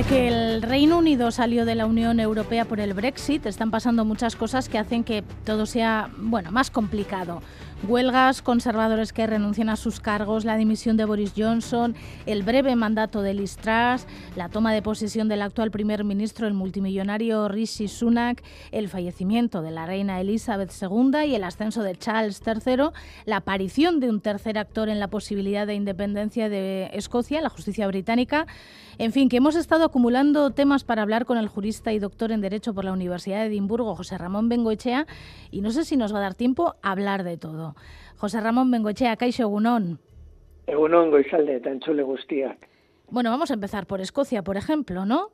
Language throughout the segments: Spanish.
Desde que el Reino Unido salió de la Unión Europea por el Brexit, están pasando muchas cosas que hacen que todo sea, bueno, más complicado. Huelgas, conservadores que renuncian a sus cargos, la dimisión de Boris Johnson, el breve mandato de Liz Truss, la toma de posesión del actual primer ministro, el multimillonario Rishi Sunak, el fallecimiento de la reina Elizabeth II y el ascenso de Charles III, la aparición de un tercer actor en la posibilidad de independencia de Escocia, la justicia británica. En fin, que hemos estado acumulando temas para hablar con el jurista y doctor en Derecho por la Universidad de Edimburgo, José Ramón Bengoechea, y no sé si nos va a dar tiempo a hablar de todo. José Ramón Bengochea, Caixo Egunon. Egunon, Goizalde, le guztiak. Bueno, vamos a empezar por Escocia, por ejemplo, ¿no?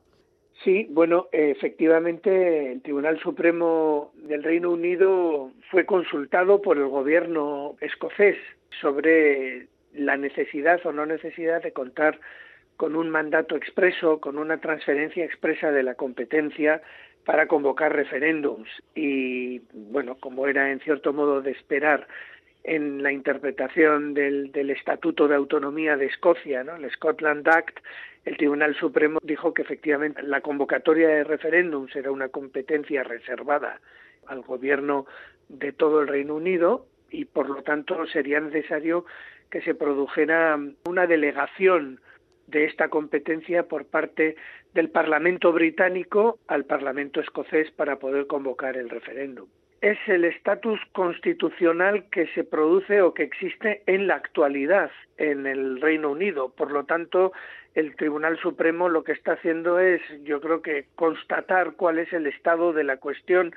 Sí, bueno, efectivamente el Tribunal Supremo del Reino Unido fue consultado por el gobierno escocés sobre la necesidad o no necesidad de contar con un mandato expreso, con una transferencia expresa de la competencia para convocar referéndums. Y bueno, como era en cierto modo de esperar en la interpretación del, Estatuto de Autonomía de Escocia, el Scotland Act, el Tribunal Supremo dijo que efectivamente la convocatoria de referéndums era una competencia reservada al gobierno de todo el Reino Unido y por lo tanto sería necesario que se produjera una delegación de esta competencia por parte del Parlamento británico al Parlamento escocés para poder convocar el referéndum. Es el estatus constitucional que se produce o que existe en la actualidad en el Reino Unido. Por lo tanto, el Tribunal Supremo lo que está haciendo es, yo creo que, constatar cuál es el estado de la cuestión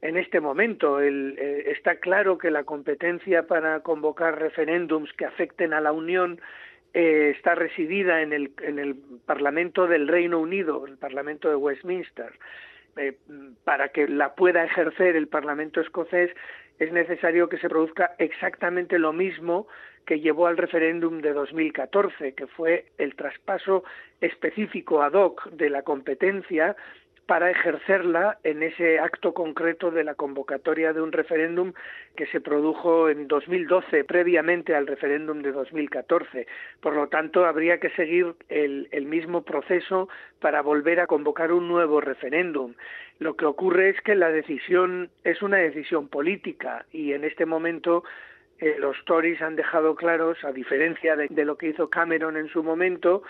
en este momento. Eh, está claro que la competencia para convocar referéndums que afecten a la Unión eh, está residida en el, en el Parlamento del Reino Unido, el Parlamento de Westminster. Eh, para que la pueda ejercer el Parlamento escocés es necesario que se produzca exactamente lo mismo que llevó al referéndum de 2014, que fue el traspaso específico ad hoc de la competencia para ejercerla en ese acto concreto de la convocatoria de un referéndum que se produjo en 2012, previamente al referéndum de 2014. Por lo tanto, habría que seguir el, mismo proceso para volver a convocar un nuevo referéndum. Lo que ocurre es que la decisión es una decisión política y en este momento eh, los Tories han dejado claros, a diferencia de, lo que hizo Cameron en su momento,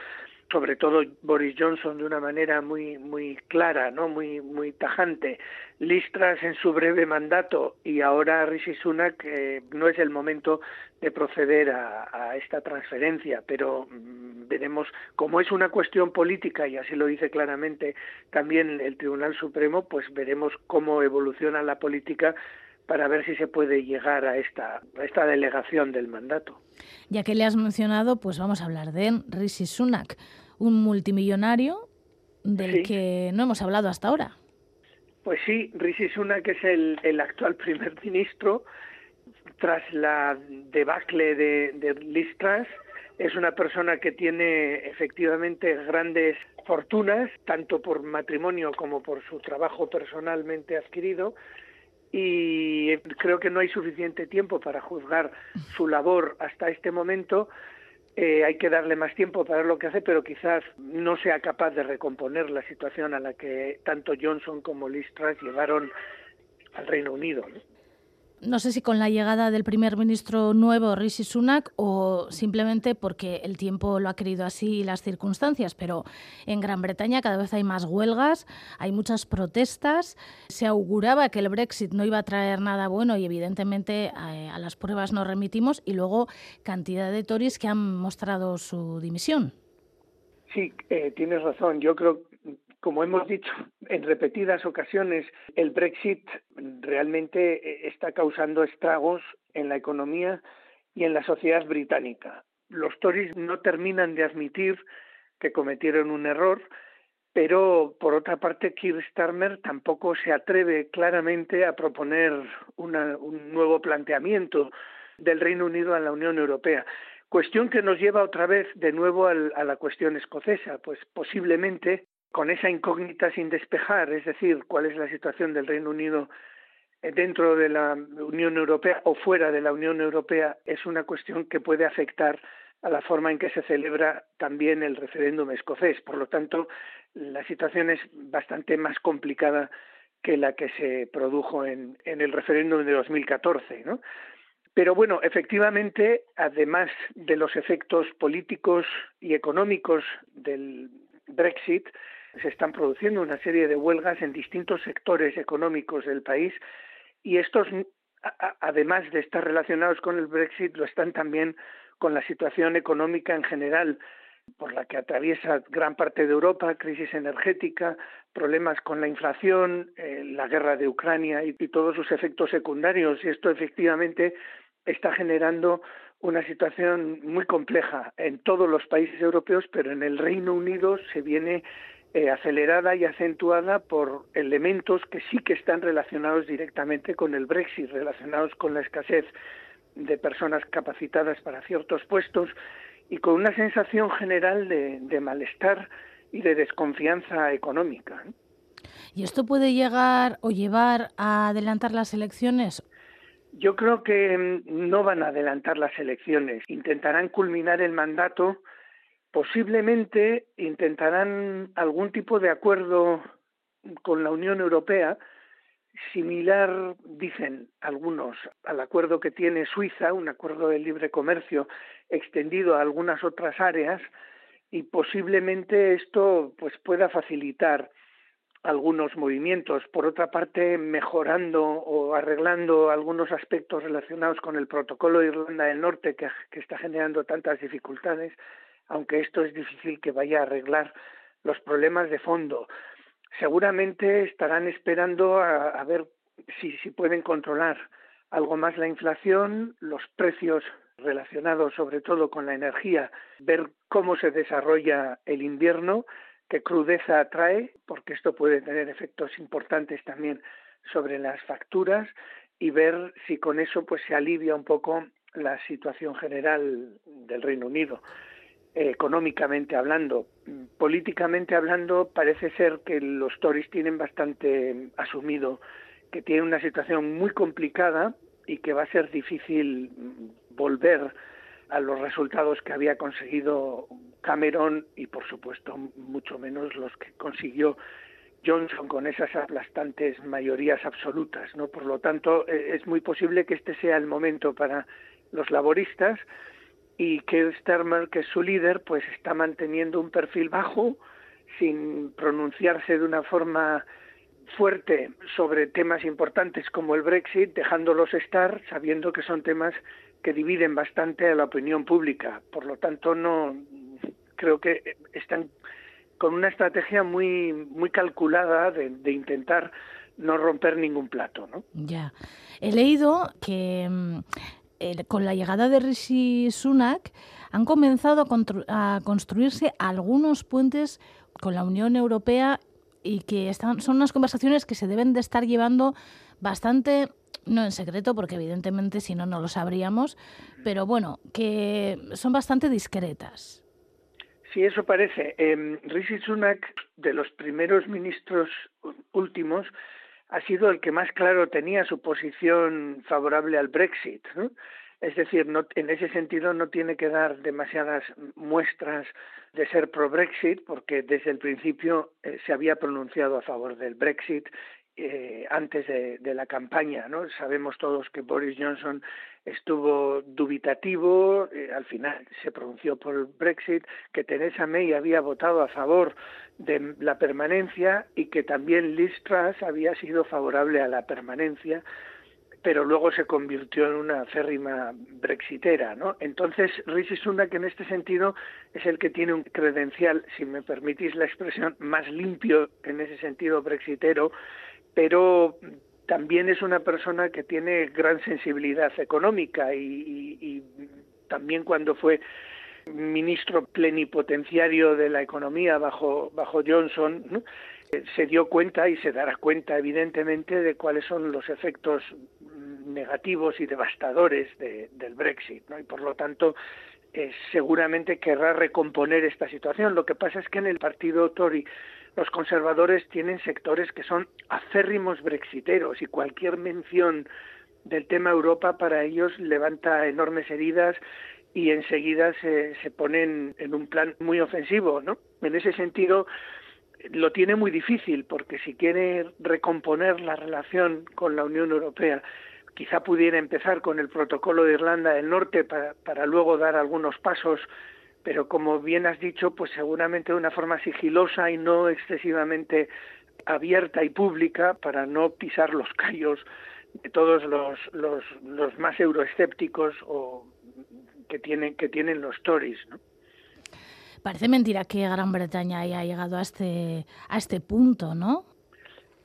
sobre todo Boris Johnson de una manera muy muy clara, no muy muy tajante, listras en su breve mandato y ahora Rishi Sunak eh, no es el momento de proceder a, esta transferencia, pero mm, veremos. Cómo es una cuestión política y así lo dice claramente también el Tribunal Supremo, pues veremos cómo evoluciona la política para ver si se puede llegar a esta, a esta delegación del mandato. Ya que le has mencionado, pues vamos a hablar de Rishi Sunak un multimillonario del que no hemos hablado hasta ahora. Pues sí, Rishi Sunak es el, el actual primer ministro. Tras la debacle de, de Liz Truss, es una persona que tiene efectivamente grandes fortunas, tanto por matrimonio como por su trabajo personalmente adquirido, y creo que no hay suficiente tiempo para juzgar su labor hasta este momento, eh, hay que darle más tiempo para ver lo que hace, pero quizás no sea capaz de recomponer la situación a la que tanto Johnson como Liz Truss llevaron al Reino Unido. No sé si con la llegada del primer ministro nuevo, Rishi Sunak, o simplemente porque el tiempo lo ha querido así y las circunstancias, pero en Gran Bretaña cada vez hay más huelgas, hay muchas protestas. Se auguraba que el Brexit no iba a traer nada bueno y evidentemente a, las pruebas nos remitimos y luego cantidad de Tories que han mostrado su dimisión. Sí, eh, tienes razón. Yo creo como hemos dicho en repetidas ocasiones, el Brexit realmente eh, está causando estragos en la economía y en la sociedad británica. Los Tories no terminan de admitir que cometieron un error, pero por otra parte Keir Starmer tampoco se atreve claramente a proponer un nuevo planteamiento del Reino Unido a la Unión Europea. Cuestión que nos lleva otra vez de nuevo a la cuestión escocesa, pues posiblemente con esa incógnita sin despejar, es decir, cuál es la situación del Reino Unido eh, dentro de la Unión Europea o fuera de la Unión Europea, es una cuestión que puede afectar a la forma en que se celebra también el referéndum escocés. Por lo tanto, la situación es bastante más complicada que la que se produjo en, el referéndum de 2014, ¿no? Pero bueno, efectivamente, además de los efectos políticos y económicos del Brexit, se están produciendo una serie de huelgas en distintos sectores económicos del país y estos, además de estar relacionados con el Brexit, lo están también con la situación económica en general por la que atraviesa gran parte de Europa, crisis energética, problemas con la inflación, eh, la guerra de Ucrania y, todos sus efectos secundarios. Y esto efectivamente está generando una situación muy compleja en todos los países europeos, pero en el Reino Unido se viene eh, acelerada y acentuada por elementos que sí que están relacionados directamente con el Brexit, relacionados con la escasez de personas capacitadas para ciertos puestos y con una sensación general de, malestar y de desconfianza económica. ¿Y esto puede llegar o llevar a adelantar las elecciones? Yo creo que mm, no van a adelantar las elecciones. Intentarán culminar el mandato. Posiblemente intentarán algún tipo de acuerdo con la Unión Europea similar, dicen algunos, al acuerdo que tiene Suiza, un acuerdo de libre comercio extendido a algunas otras áreas y posiblemente esto pues pueda facilitar algunos movimientos, por otra parte mejorando o arreglando algunos aspectos relacionados con el protocolo de Irlanda del Norte que, que está generando tantas dificultades, aunque esto es difícil que vaya a arreglar los problemas de fondo. Seguramente estarán esperando a, ver si, pueden controlar algo más la inflación, los precios relacionados sobre todo con la energía, ver cómo se desarrolla el invierno, qué crudeza trae, porque esto puede tener efectos importantes también sobre las facturas y ver si con eso pues se alivia un poco la situación general del Reino Unido económicamente hablando. Políticamente hablando, parece ser que los Tories tienen bastante asumido que tienen una situación muy complicada y que va a ser difícil volver a los resultados que había conseguido Cameron y, por supuesto, mucho menos los que consiguió Johnson con esas aplastantes mayorías absolutas, ¿no? Por lo tanto, e-, es muy posible que este sea el momento para los laboristas y que Starmer, que es su líder, pues está manteniendo un perfil bajo, sin pronunciarse de una forma fuerte sobre temas importantes como el Brexit, dejándolos estar, sabiendo que son temas que dividen bastante a la opinión pública. Por lo tanto, no creo que están con una estrategia muy muy calculada de, de intentar no romper ningún plato, ¿no? Ya. He leído que con la llegada de Rishi Sunak han comenzado a, construirse algunos puentes con la Unión Europea y que están, son unas conversaciones que se deben de estar llevando bastante, no en secreto, porque evidentemente si no, no lo sabríamos, pero bueno, que son bastante discretas. Sí, eso parece. Eh, Rishi Sunak, de los primeros ministros últimos, ha sido el que más claro tenía su posición favorable al Brexit. ¿no? Es decir, no, en ese sentido no tiene que dar demasiadas muestras de ser pro-Brexit, porque desde el principio eh, se había pronunciado a favor del Brexit eh, antes de, de, la campaña. ¿no? Sabemos todos que Boris Johnson estuvo dubitativo, eh, al final se pronunció por el Brexit, que Theresa May había votado a favor de la permanencia y que también Liz Truss había sido favorable a la permanencia pero luego se convirtió en una férrima brexitera, ¿no? Entonces, Rishi Sunak en este sentido es el que tiene un credencial, si me permitís la expresión, más limpio en ese sentido brexitero, pero también es una persona que tiene gran sensibilidad económica y, también cuando fue ministro plenipotenciario de la economía bajo, bajo Johnson, se dio cuenta y se dará cuenta evidentemente de cuáles son los efectos negativos y devastadores del Brexit, y por lo tanto eh, seguramente querrá recomponer esta situación. Lo que pasa es que en el partido Tory los conservadores tienen sectores que son acérrimos brexiteros y cualquier mención del tema Europa para ellos levanta enormes heridas y enseguida se, se ponen en un plan muy ofensivo, ¿no? En ese sentido, lo tiene muy difícil porque si quiere recomponer la relación con la Unión Europea, quizá pudiera empezar con el protocolo de Irlanda del Norte para, para luego dar algunos pasos, pero como bien has dicho, pues seguramente de una forma sigilosa y no excesivamente abierta y pública para no pisar los callos de todos los, los, los más euroescépticos o que tienen, que tienen los Tories. Parece mentira que Gran Bretaña haya llegado a este, a este punto, ¿no?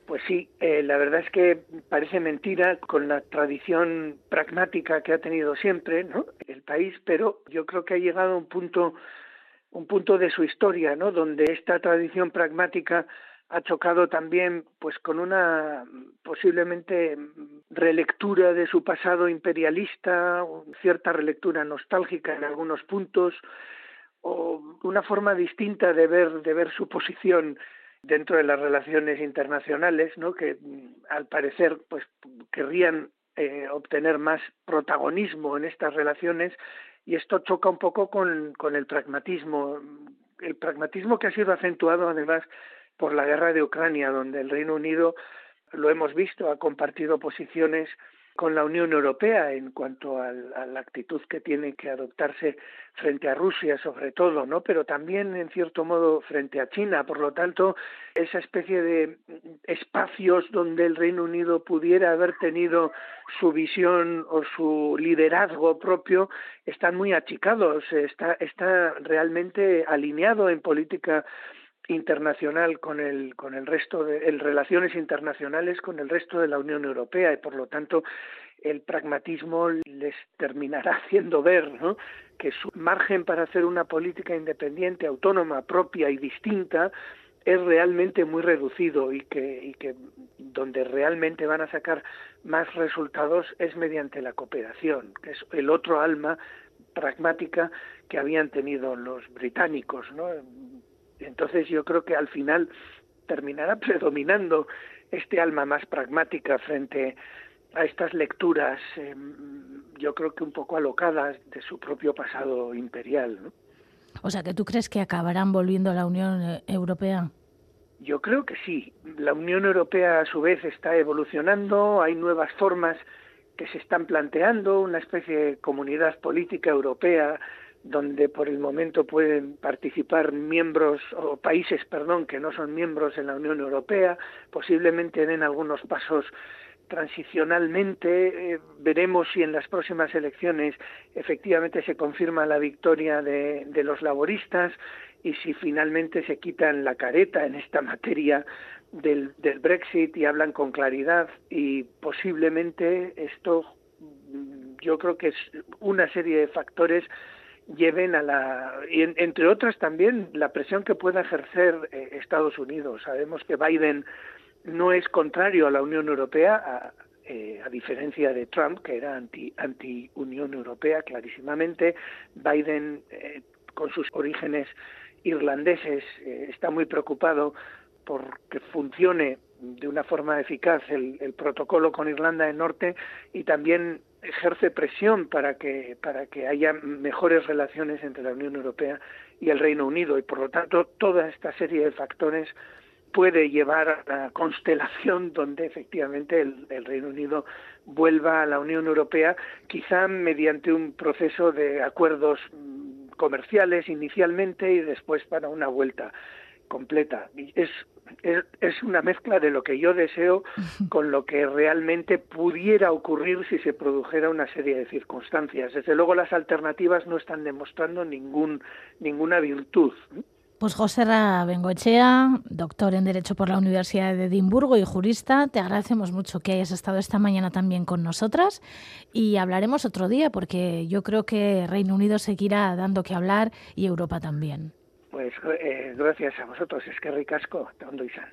Pues sí, eh, la verdad es que parece mentira con la tradición pragmática que ha tenido siempre ¿no? el país, pero yo creo que ha llegado a un punto, un punto de su historia, ¿no? donde esta tradición pragmática ha chocado también pues con una posiblemente relectura de su pasado imperialista, cierta relectura nostálgica en algunos puntos, o una forma distinta de ver de ver su posición dentro de las relaciones internacionales, ¿no? que mm, al parecer pues querrían eh, obtener más protagonismo en estas relaciones y esto choca un poco con, con el pragmatismo, el pragmatismo que ha sido acentuado además por la guerra de Ucrania, donde el Reino Unido lo hemos visto, ha compartido posiciones con la Unión Europea en cuanto a la actitud que tiene que adoptarse frente a Rusia, sobre todo, ¿no? Pero también, en cierto modo, frente a China. Por lo tanto, esa especie de espacios donde el Reino Unido pudiera haber tenido su visión o su liderazgo propio están muy achicados. Está, está realmente alineado en política internacional con el con el resto de en relaciones internacionales con el resto de la Unión Europea y por lo tanto el pragmatismo les terminará haciendo ver ¿no? que su margen para hacer una política independiente, autónoma, propia y distinta es realmente muy reducido y que, y que donde realmente van a sacar más resultados es mediante la cooperación, que es el otro alma pragmática que habían tenido los británicos, ¿no? Entonces yo creo que al final terminará predominando este alma más pragmática frente a estas lecturas, em, yo creo que un poco alocadas de su propio pasado imperial. ¿no? O sea, que tú crees que acabarán volviendo a la Unión eh, Europea. Yo creo que sí. La Unión Europea a su vez está evolucionando, hay nuevas formas que se están planteando, una especie de comunidad política europea donde por el momento pueden participar miembros o países, perdón, que no son miembros en la Unión Europea, posiblemente den algunos pasos transicionalmente eh, veremos si en las próximas elecciones efectivamente se confirma la victoria de, los laboristas y si finalmente se quitan la careta en esta materia del, del Brexit y hablan con claridad y posiblemente esto yo creo que es una serie de factores lleven a la, y entre otras también la presión que pueda ejercer eh, Estados Unidos. Sabemos que Biden no es contrario a la Unión Europea, a, eh, diferencia de Trump, que era anti, anti Unión Europea clarísimamente. Biden, eh, con sus orígenes irlandeses, eh, está muy preocupado por que funcione de una forma eficaz el, el, protocolo con Irlanda del Norte y también ejerce presión para que para que haya mejores relaciones entre la Unión Europea y el Reino Unido y por lo tanto toda esta serie de factores puede llevar a la constelación donde efectivamente el, el, Reino Unido vuelva a la Unión Europea, quizá mediante un proceso de acuerdos mm, comerciales inicialmente y después para una vuelta completa. Es, es, es, una mezcla de lo que yo deseo con lo que realmente pudiera ocurrir si se produjera una serie de circunstancias. Desde luego las alternativas no están demostrando ningún, ninguna virtud. Pues José Ra Bengoechea, doctor en Derecho por la Universidad de Edimburgo y jurista, te agradecemos mucho que hayas estado esta mañana también con nosotras y hablaremos otro día porque yo creo que Reino Unido seguirá dando que hablar y Europa también. Pues, eh, gracias a vosotros, eskerrik asko, eta ondo izan.